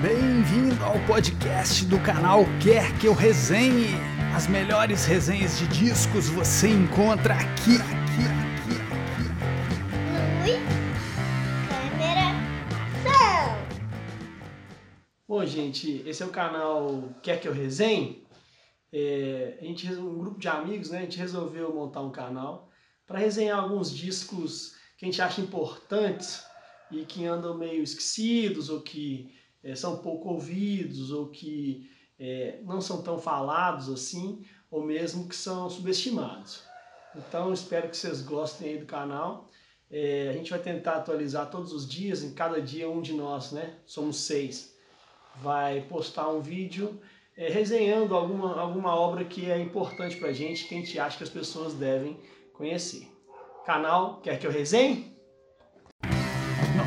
Bem-vindo ao podcast do canal Quer Que Eu Resenhe. As melhores resenhas de discos você encontra aqui, aqui, aqui, aqui. Câmera, ação! Bom, gente, esse é o canal Quer Que Eu Resenhe. É, a gente, um grupo de amigos, né, a gente resolveu montar um canal para resenhar alguns discos que a gente acha importantes e que andam meio esquecidos ou que é, são pouco ouvidos ou que é, não são tão falados assim ou mesmo que são subestimados. Então espero que vocês gostem aí do canal. É, a gente vai tentar atualizar todos os dias, em cada dia um de nós, né? Somos seis. Vai postar um vídeo é, resenhando alguma, alguma obra que é importante pra gente, que a gente acha que as pessoas devem conhecer. Canal Quer Que Eu Resenhe?